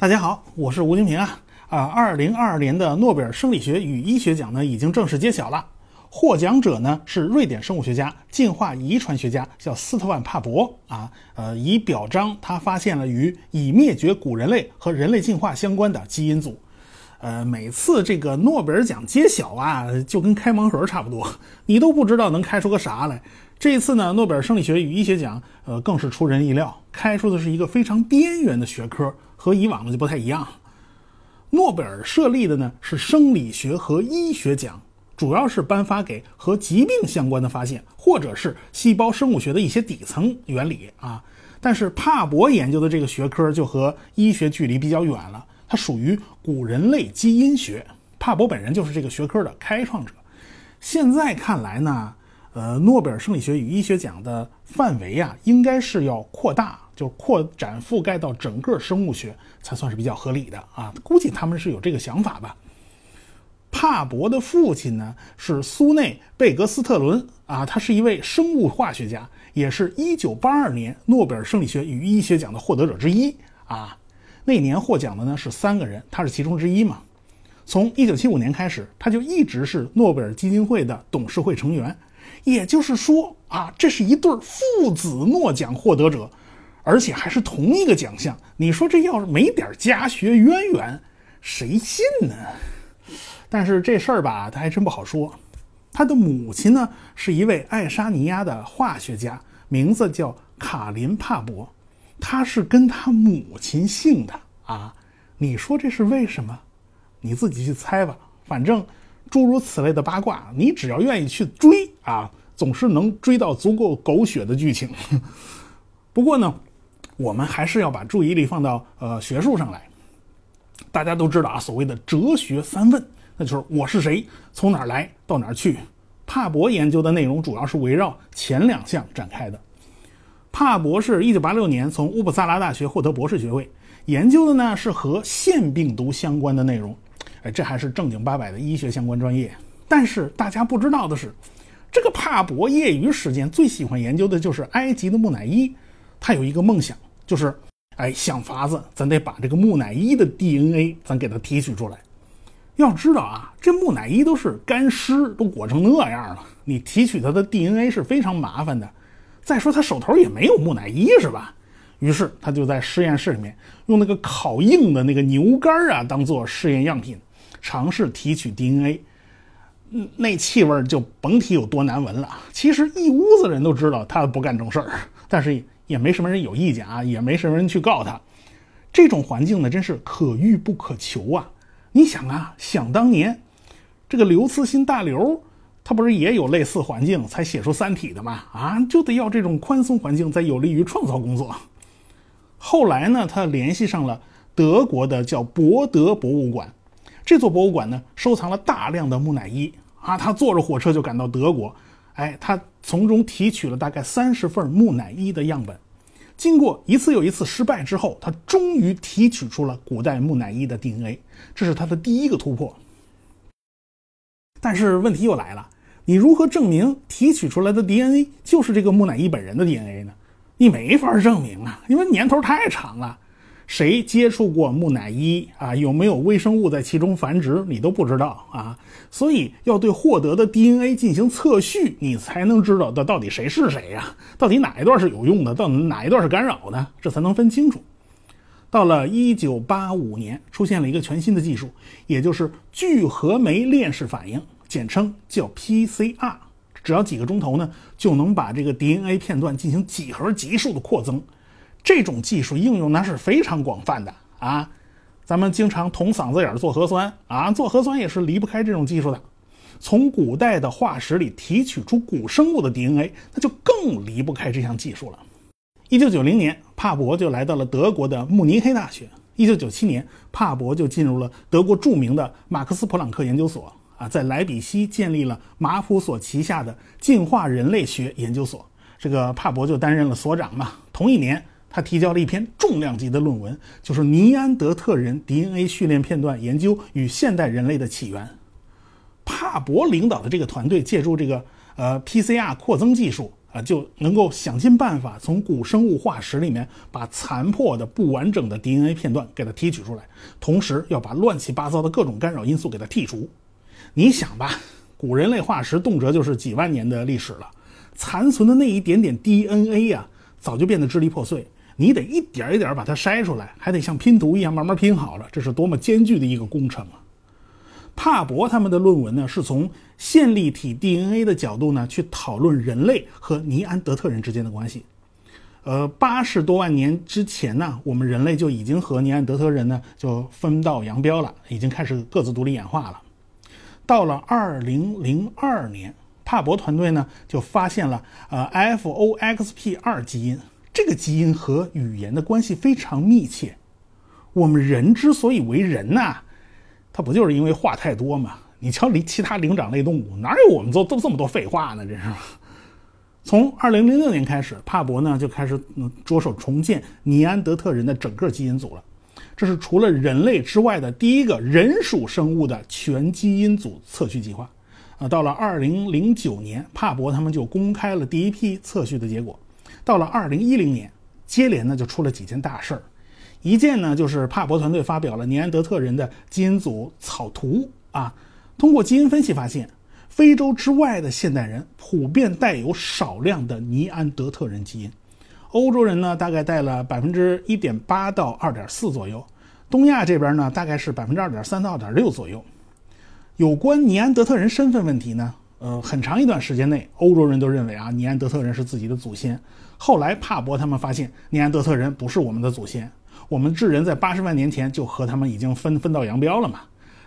大家好，我是吴金平啊啊！二零二二年的诺贝尔生理学与医学奖呢已经正式揭晓了，获奖者呢是瑞典生物学家、进化遗传学家，叫斯特万·帕博啊，呃，以表彰他发现了与已灭绝古人类和人类进化相关的基因组。呃，每次这个诺贝尔奖揭晓啊，就跟开盲盒差不多，你都不知道能开出个啥来。这一次呢，诺贝尔生理学与医学奖，呃，更是出人意料，开出的是一个非常边缘的学科，和以往的就不太一样。诺贝尔设立的呢是生理学和医学奖，主要是颁发给和疾病相关的发现，或者是细胞生物学的一些底层原理啊。但是帕博研究的这个学科就和医学距离比较远了。它属于古人类基因学，帕博本人就是这个学科的开创者。现在看来呢，呃，诺贝尔生理学与医学奖的范围啊，应该是要扩大，就扩展覆盖到整个生物学，才算是比较合理的啊。估计他们是有这个想法吧。帕博的父亲呢是苏内贝格斯特伦啊，他是一位生物化学家，也是一九八二年诺贝尔生理学与医学奖的获得者之一啊。那年获奖的呢是三个人，他是其中之一嘛。从一九七五年开始，他就一直是诺贝尔基金会的董事会成员。也就是说啊，这是一对父子诺奖获得者，而且还是同一个奖项。你说这要是没点家学渊源，谁信呢？但是这事儿吧，他还真不好说。他的母亲呢是一位爱沙尼亚的化学家，名字叫卡林帕博。他是跟他母亲姓的啊，你说这是为什么？你自己去猜吧。反正诸如此类的八卦，你只要愿意去追啊，总是能追到足够狗血的剧情。不过呢，我们还是要把注意力放到呃学术上来。大家都知道啊，所谓的哲学三问，那就是我是谁，从哪儿来，到哪儿去。帕博研究的内容主要是围绕前两项展开的。帕博士一九八六年从乌普萨拉大学获得博士学位，研究的呢是和腺病毒相关的内容。哎，这还是正经八百的医学相关专业。但是大家不知道的是，这个帕博业余时间最喜欢研究的就是埃及的木乃伊。他有一个梦想，就是哎想法子，咱得把这个木乃伊的 DNA 咱给它提取出来。要知道啊，这木乃伊都是干尸，都裹成那样了，你提取它的 DNA 是非常麻烦的。再说他手头也没有木乃伊是吧？于是他就在实验室里面用那个烤硬的那个牛肝啊当做试验样品，尝试提取 DNA。那气味就甭提有多难闻了。其实一屋子人都知道他不干正事儿，但是也没什么人有意见啊，也没什么人去告他。这种环境呢，真是可遇不可求啊！你想啊，想当年这个刘慈欣大刘。他不是也有类似环境才写出《三体》的吗？啊，就得要这种宽松环境，才有利于创造工作。后来呢，他联系上了德国的叫博德博物馆，这座博物馆呢收藏了大量的木乃伊啊。他坐着火车就赶到德国，哎，他从中提取了大概三十份木乃伊的样本。经过一次又一次失败之后，他终于提取出了古代木乃伊的 DNA，这是他的第一个突破。但是问题又来了，你如何证明提取出来的 DNA 就是这个木乃伊本人的 DNA 呢？你没法证明啊，因为年头太长了，谁接触过木乃伊啊？有没有微生物在其中繁殖，你都不知道啊。所以要对获得的 DNA 进行测序，你才能知道的到底谁是谁呀？到底哪一段是有用的，到哪一段是干扰的，这才能分清楚。到了一九八五年，出现了一个全新的技术，也就是聚合酶链式反应，简称叫 PCR。只要几个钟头呢，就能把这个 DNA 片段进行几何级数的扩增。这种技术应用那是非常广泛的啊！咱们经常捅嗓子眼做核酸啊，做核酸也是离不开这种技术的。从古代的化石里提取出古生物的 DNA，那就更离不开这项技术了。一九九零年，帕博就来到了德国的慕尼黑大学。一九九七年，帕博就进入了德国著名的马克思普朗克研究所啊，在莱比锡建立了马普所旗下的进化人类学研究所。这个帕博就担任了所长嘛。同一年，他提交了一篇重量级的论文，就是《尼安德特人 DNA 序列片段研究与现代人类的起源》。帕博领导的这个团队借助这个呃 PCR 扩增技术。啊，就能够想尽办法从古生物化石里面把残破的不完整的 DNA 片段给它提取出来，同时要把乱七八糟的各种干扰因素给它剔除。你想吧，古人类化石动辄就是几万年的历史了，残存的那一点点 DNA 呀，早就变得支离破碎，你得一点一点把它筛出来，还得像拼图一样慢慢拼好了，这是多么艰巨的一个工程啊！帕博他们的论文呢，是从线粒体 DNA 的角度呢去讨论人类和尼安德特人之间的关系。呃，八十多万年之前呢，我们人类就已经和尼安德特人呢就分道扬镳了，已经开始各自独立演化了。到了二零零二年，帕博团队呢就发现了呃 FOXP 二基因，这个基因和语言的关系非常密切。我们人之所以为人呐。它不就是因为话太多吗？你瞧，离其他灵长类动物哪有我们做都这么多废话呢？这是。从二零零六年开始，帕博呢就开始着手重建尼安德特人的整个基因组了。这是除了人类之外的第一个人属生物的全基因组测序计划。啊，到了二零零九年，帕博他们就公开了第一批测序的结果。到了二零一零年，接连呢就出了几件大事儿。一件呢，就是帕博团队发表了尼安德特人的基因组草图啊。通过基因分析发现，非洲之外的现代人普遍带有少量的尼安德特人基因。欧洲人呢，大概带了百分之一点八到二点四左右；东亚这边呢，大概是百分之二点三到二点六左右。有关尼安德特人身份问题呢，呃，很长一段时间内，欧洲人都认为啊，尼安德特人是自己的祖先。后来帕博他们发现，尼安德特人不是我们的祖先。我们智人在八十万年前就和他们已经分分道扬镳了嘛，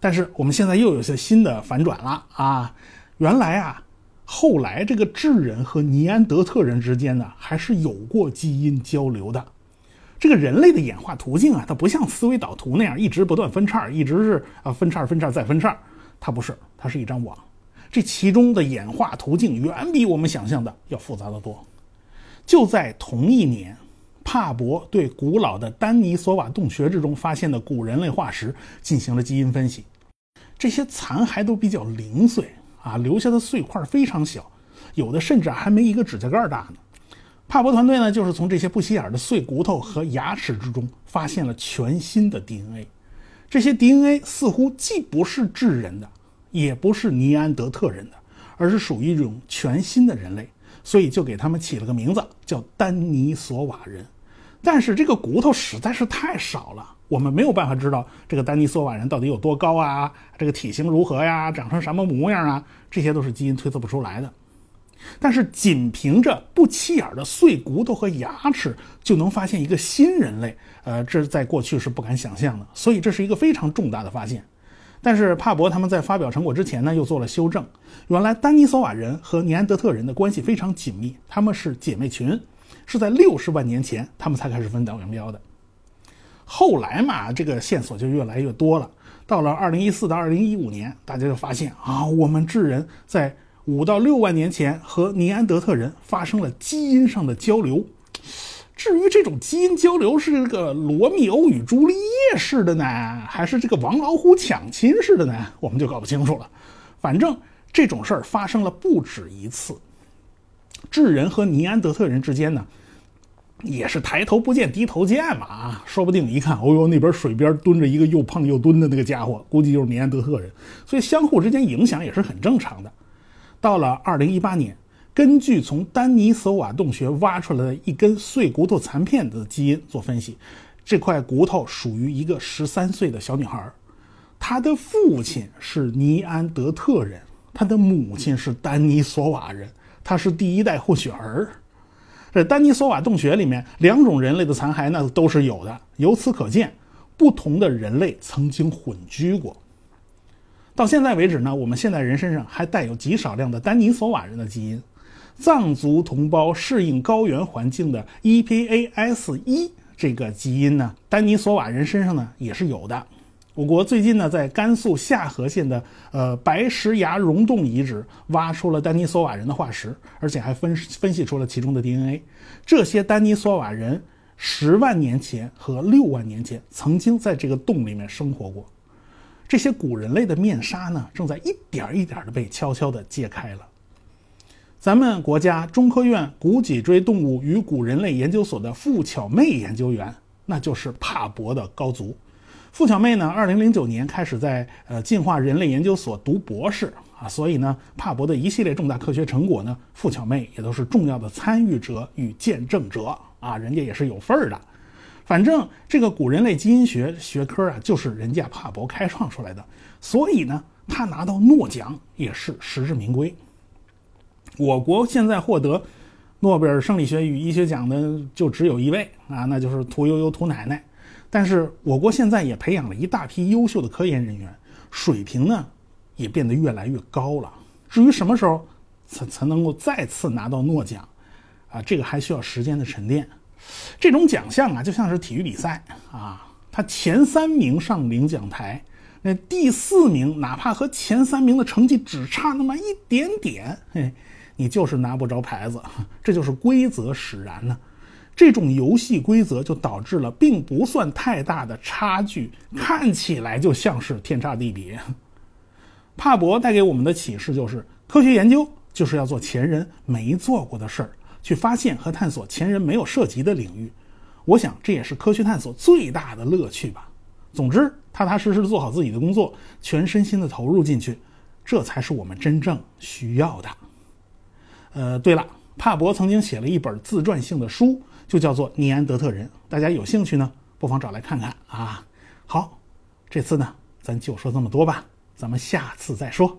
但是我们现在又有些新的反转了啊！原来啊，后来这个智人和尼安德特人之间呢，还是有过基因交流的。这个人类的演化途径啊，它不像思维导图那样一直不断分叉，一直是啊分叉分叉再分叉，它不是，它是一张网。这其中的演化途径远比我们想象的要复杂的多。就在同一年。帕博对古老的丹尼索瓦洞穴之中发现的古人类化石进行了基因分析，这些残骸都比较零碎啊，留下的碎块非常小，有的甚至还没一个指甲盖大呢。帕博团队呢，就是从这些不起眼的碎骨头和牙齿之中发现了全新的 DNA，这些 DNA 似乎既不是智人的，也不是尼安德特人的，而是属于一种全新的人类，所以就给他们起了个名字，叫丹尼索瓦人。但是这个骨头实在是太少了，我们没有办法知道这个丹尼索瓦人到底有多高啊，这个体型如何呀，长成什么模样啊，这些都是基因推测不出来的。但是仅凭着不起眼的碎骨头和牙齿就能发现一个新人类，呃，这在过去是不敢想象的，所以这是一个非常重大的发现。但是帕博他们在发表成果之前呢，又做了修正，原来丹尼索瓦人和尼安德特人的关系非常紧密，他们是姐妹群。是在六十万年前，他们才开始分道扬镳的。后来嘛，这个线索就越来越多了。到了二零一四到二零一五年，大家就发现啊，我们智人在五到六万年前和尼安德特人发生了基因上的交流。至于这种基因交流是这个罗密欧与朱丽叶式的呢，还是这个王老虎抢亲式的呢，我们就搞不清楚了。反正这种事儿发生了不止一次。智人和尼安德特人之间呢？也是抬头不见低头见嘛啊，说不定一看，哦呦，那边水边蹲着一个又胖又蹲的那个家伙，估计就是尼安德特人，所以相互之间影响也是很正常的。到了二零一八年，根据从丹尼索瓦洞穴挖出来的一根碎骨头残片的基因做分析，这块骨头属于一个十三岁的小女孩，她的父亲是尼安德特人，她的母亲是丹尼索瓦人，她是第一代混血儿。这丹尼索瓦洞穴里面两种人类的残骸呢都是有的，由此可见，不同的人类曾经混居过。到现在为止呢，我们现代人身上还带有极少量的丹尼索瓦人的基因，藏族同胞适应高原环境的 EPAS 一这个基因呢，丹尼索瓦人身上呢也是有的。我国最近呢，在甘肃夏河县的呃白石崖溶洞遗址挖出了丹尼索瓦人的化石，而且还分分析出了其中的 DNA。这些丹尼索瓦人十万年前和六万年前曾经在这个洞里面生活过。这些古人类的面纱呢，正在一点一点的被悄悄的揭开了。咱们国家中科院古脊椎动物与古人类研究所的付巧妹研究员，那就是帕博的高足。付巧妹呢，二零零九年开始在呃进化人类研究所读博士啊，所以呢，帕博的一系列重大科学成果呢，付巧妹也都是重要的参与者与见证者啊，人家也是有份儿的。反正这个古人类基因学学科啊，就是人家帕博开创出来的，所以呢，他拿到诺奖也是实至名归。我国现在获得诺贝尔生理学与医学奖的就只有一位啊，那就是屠呦呦屠奶奶。但是我国现在也培养了一大批优秀的科研人员，水平呢也变得越来越高了。至于什么时候才才能够再次拿到诺奖，啊，这个还需要时间的沉淀。这种奖项啊，就像是体育比赛啊，他前三名上领奖台，那第四名哪怕和前三名的成绩只差那么一点点，嘿，你就是拿不着牌子。这就是规则使然呢。这种游戏规则就导致了并不算太大的差距，看起来就像是天差地别。帕博带给我们的启示就是：科学研究就是要做前人没做过的事儿，去发现和探索前人没有涉及的领域。我想这也是科学探索最大的乐趣吧。总之，踏踏实实做好自己的工作，全身心的投入进去，这才是我们真正需要的。呃，对了，帕博曾经写了一本自传性的书。就叫做尼安德特人，大家有兴趣呢，不妨找来看看啊。好，这次呢，咱就说这么多吧，咱们下次再说。